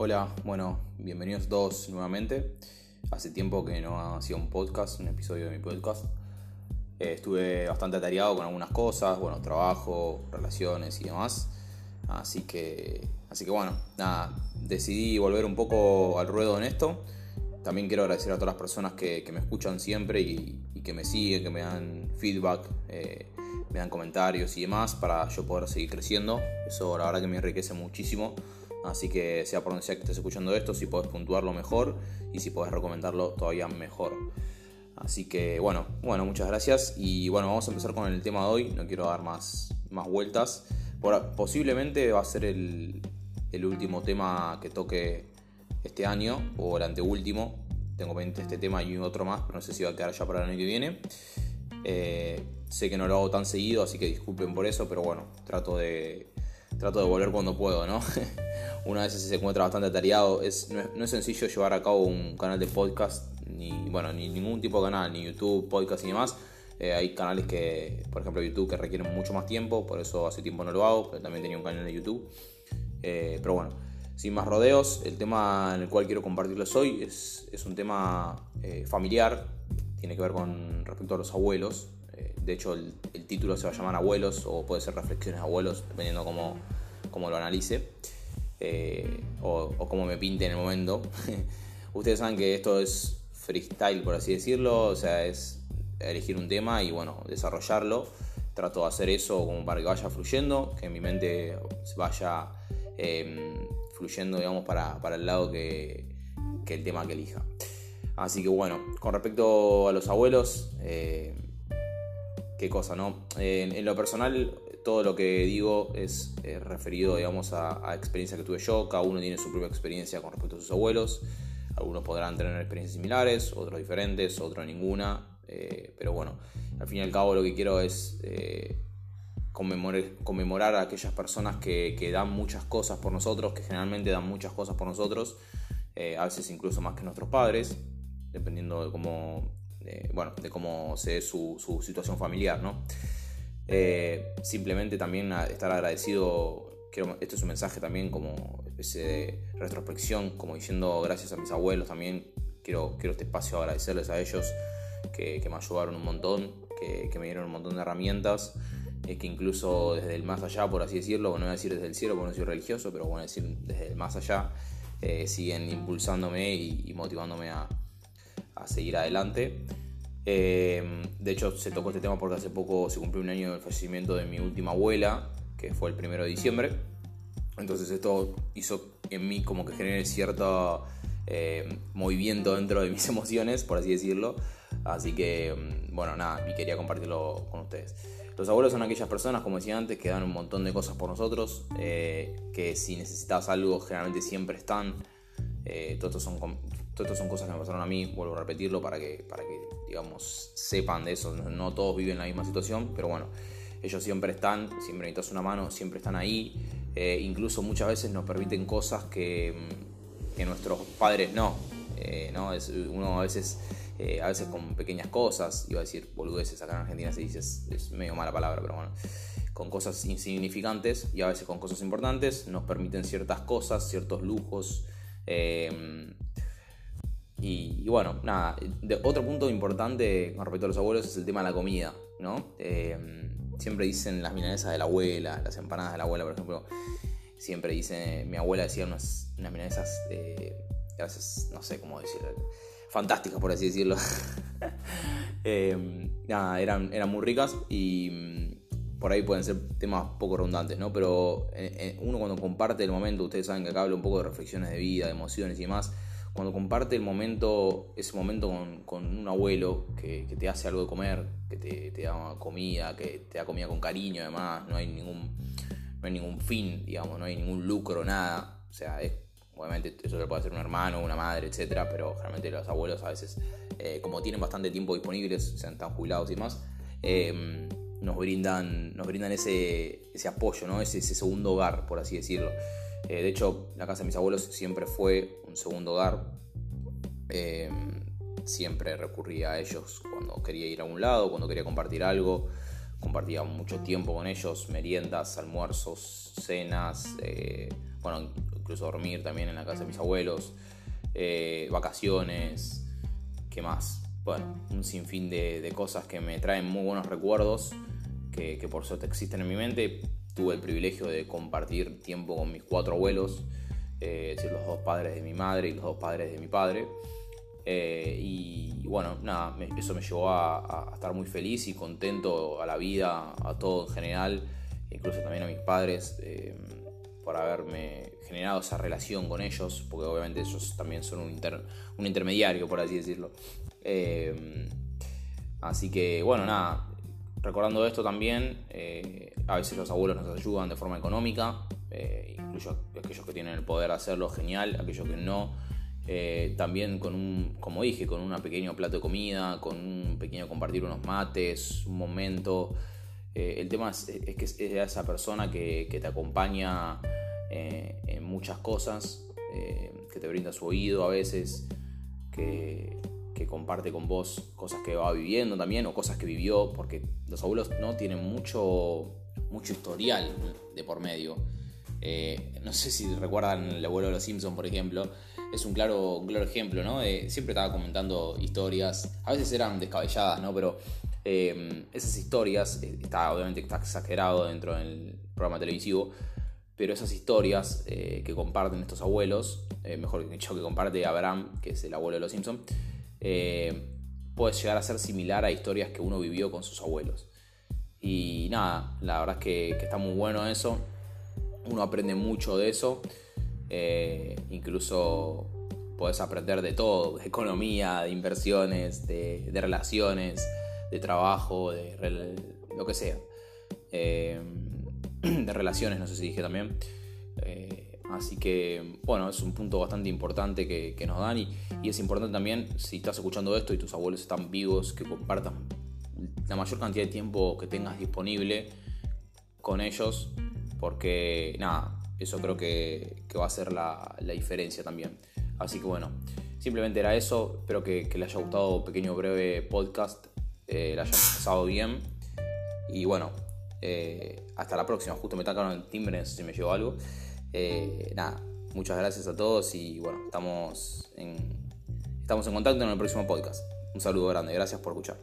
Hola, bueno, bienvenidos todos nuevamente. Hace tiempo que no hacía un podcast, un episodio de mi podcast. Eh, estuve bastante atareado con algunas cosas, bueno, trabajo, relaciones y demás. Así que, así que bueno, nada, decidí volver un poco al ruedo en esto. También quiero agradecer a todas las personas que, me escuchan siempre y, que me siguen, que me dan feedback, eh, me dan comentarios y demás para yo poder seguir creciendo. Eso la verdad que me enriquece muchísimo Así que sea por donde sea que estés escuchando esto, si puedes puntuarlo mejor y si puedes recomendarlo todavía mejor. Así que bueno, bueno, muchas gracias y bueno, vamos a empezar con el tema de hoy. No quiero dar más, más vueltas. posiblemente va a ser el, último tema que toque este año o el anteúltimo. Tengo pendiente este tema y otro más, pero no sé si va a quedar ya para el año que viene. Eh, sé que no lo hago tan seguido, así que disculpen por eso, pero bueno, trato de, trato de volver cuando puedo, ¿no? Una vez se encuentra bastante atareado. Es, no, es, sencillo llevar a cabo un canal de podcast, ni, bueno, ni ningún tipo de canal, ni YouTube, podcast y demás. Eh, hay canales que, por ejemplo, YouTube que requieren mucho más tiempo, por eso hace tiempo no lo hago, pero también tenía un canal de YouTube. Eh, pero bueno, sin más rodeos, el tema en el cual quiero compartirles hoy es, es un tema eh, familiar, tiene que ver con respecto a los abuelos. De hecho, el, título se va a llamar Abuelos o puede ser Reflexiones Abuelos, dependiendo cómo, cómo lo analice. Eh, o, como me pinte en el momento. Ustedes saben que esto es freestyle, por así decirlo, o sea, es elegir un tema y bueno, desarrollarlo. Trato de hacer eso como para que vaya fluyendo, que mi mente vaya em, fluyendo, digamos, para, el lado que, el tema que elija. Así que bueno, con respecto a los abuelos, eh, qué cosa, ¿no? en lo personal, todo lo que digo es eh, referido, digamos, a, experiencia que tuve yo. Cada uno tiene su propia experiencia con respecto a sus abuelos. Algunos podrán tener experiencias similares, otros diferentes, otros ninguna. Eh, pero bueno, al fin y al cabo lo que quiero es eh, conmemorar, a aquellas personas que, dan muchas cosas por nosotros, que generalmente dan muchas cosas por nosotros, a veces incluso más que nuestros padres, dependiendo de cómo, bueno, de cómo se ve su, su situación familiar, ¿no? Eh, simplemente también estar agradecido, quiero, esto es un mensaje también como especie de retrospección, como diciendo gracias a mis abuelos también, quiero, quiero este espacio agradecerles a ellos que, me ayudaron un montón, que, me dieron un montón de herramientas, eh, que incluso desde el más allá, por así decirlo, no voy a decir desde el cielo porque no soy religioso, pero bueno, decir desde el más allá, eh, siguen impulsándome y, motivándome a, a seguir adelante. Eh, de hecho, se tocó este tema porque hace poco se cumplió un año del fallecimiento de mi última abuela, que fue el primero de diciembre. Entonces esto hizo en mí como que genere cierto eh, movimiento dentro de mis emociones, por así decirlo. Así que, mm, bueno, nada, y quería compartirlo con ustedes. Los abuelos son aquellas personas, como decía antes, que dan un montón de cosas por nosotros, eh, que si necesitas algo generalmente siempre están. todos son todo esto son cosas que me pasaron a mí, vuelvo a repetirlo para que, para que digamos, sepan de eso. No todos viven la misma situación, pero bueno, ellos siempre están, siempre necesitas una mano, siempre están ahí. Eh, incluso muchas veces nos permiten cosas que, mm, nuestros padres no. Eh, ¿no? Es, uno a veces, eh, a veces con pequeñas cosas, iba a decir boludeces, acá en Argentina se dice, es, medio mala palabra, pero bueno, con cosas insignificantes y a veces con cosas importantes, nos permiten ciertas cosas, ciertos lujos. Y, bueno, nada, otro punto importante con respecto a los abuelos es el tema de la comida, ¿no? Eh, siempre dicen las milanesas de la abuela, las empanadas de la abuela, por ejemplo. Siempre dice, mi abuela decía unas, unas milanesas, eh, no sé cómo decirlo, fantásticas, por así decirlo. Eh, nada, eran, eran muy ricas y mm, por ahí pueden ser temas poco redundantes, ¿no? Pero uno cuando comparte el momento, ustedes saben que acá hablo un poco de reflexiones de vida, de emociones y demás cuando comparte el momento, ese momento con, un abuelo que, te hace algo de comer, que te, da comida, que te da comida con cariño además, no hay ningún, no hay ningún fin, digamos, no hay ningún lucro, nada. O sea, obviamente eso lo puede hacer un hermano, una madre, etcétera, pero realmente los abuelos a veces, eh, como tienen bastante tiempo disponibles, sean tan jubilados y demás, eh, nos brindan, nos brindan ese, ese apoyo, ¿no? ese segundo hogar, por así decirlo. Eh, de hecho, la casa de mis abuelos siempre fue un segundo hogar. Eh, siempre recurría a ellos cuando quería ir a un lado, cuando quería compartir algo. Compartía mucho tiempo con ellos, meriendas, almuerzos, cenas. Eh, bueno, incluso dormir también en la casa de mis abuelos, vacaciones, ¿qué más? Bueno, un sinfín de, cosas que me traen muy buenos recuerdos, que, por suerte existen en mi mente. Tuve el privilegio de compartir tiempo con mis cuatro abuelos, eh, es decir, los dos padres de mi madre y los dos padres de mi padre. Eh, y bueno, nada, eso me llevó a, estar muy feliz y contento a la vida, a todo en general, incluso también a mis padres por haberme generado esa relación con ellos, porque obviamente ellos también son un, un intermediario, por así decirlo. Eh, así que bueno, nada, recordando esto también, eh, a veces los abuelos nos ayudan de forma económica, eh, incluso aquellos que tienen el poder de hacerlo, genial, aquellos que no. también con un, como dije, con un pequeño plato de comida, con un pequeño compartir unos mates, un momento. el tema es, que es esa persona que, que te acompaña eh, en muchas cosas, eh, que te brinda su oído a veces, que, comparte con vos cosas que va viviendo también o cosas que vivió, porque los abuelos no tienen mucho, mucho historial de por medio. Eh, no sé si recuerdan el abuelo de los Simpsons, por ejemplo, es un claro, ejemplo, ¿no? siempre estaba comentando historias, a veces eran descabelladas, ¿no? Pero esas historias, está, obviamente está exagerado dentro del programa televisivo, pero esas historias eh, que comparten estos abuelos, eh, mejor dicho que comparte Abraham, que es el abuelo de los Simpsons, eh, puede llegar a ser similar a historias que uno vivió con sus abuelos. Y nada, la verdad es que, está muy bueno eso, uno aprende mucho de eso, incluso puedes aprender de todo, de economía, de inversiones, de, relaciones, de trabajo, de lo que sea. de relaciones, no sé si dije también. Así que, bueno, es un punto bastante importante que, nos dan y, es importante también, si estás escuchando esto y tus abuelos están vivos, que compartan la mayor cantidad de tiempo que tengas disponible con ellos, porque nada, eso creo que, va a ser la, diferencia también. Así que bueno, simplemente era eso, espero que, que le haya gustado un pequeño breve podcast, eh, le haya pasado bien y bueno, eh, hasta la próxima. Justo me tocaron el timbre, si me llevó algo. Eh, nada, muchas gracias a todos y bueno, estamos en, estamos en contacto en el próximo podcast. Un saludo grande, gracias por escuchar.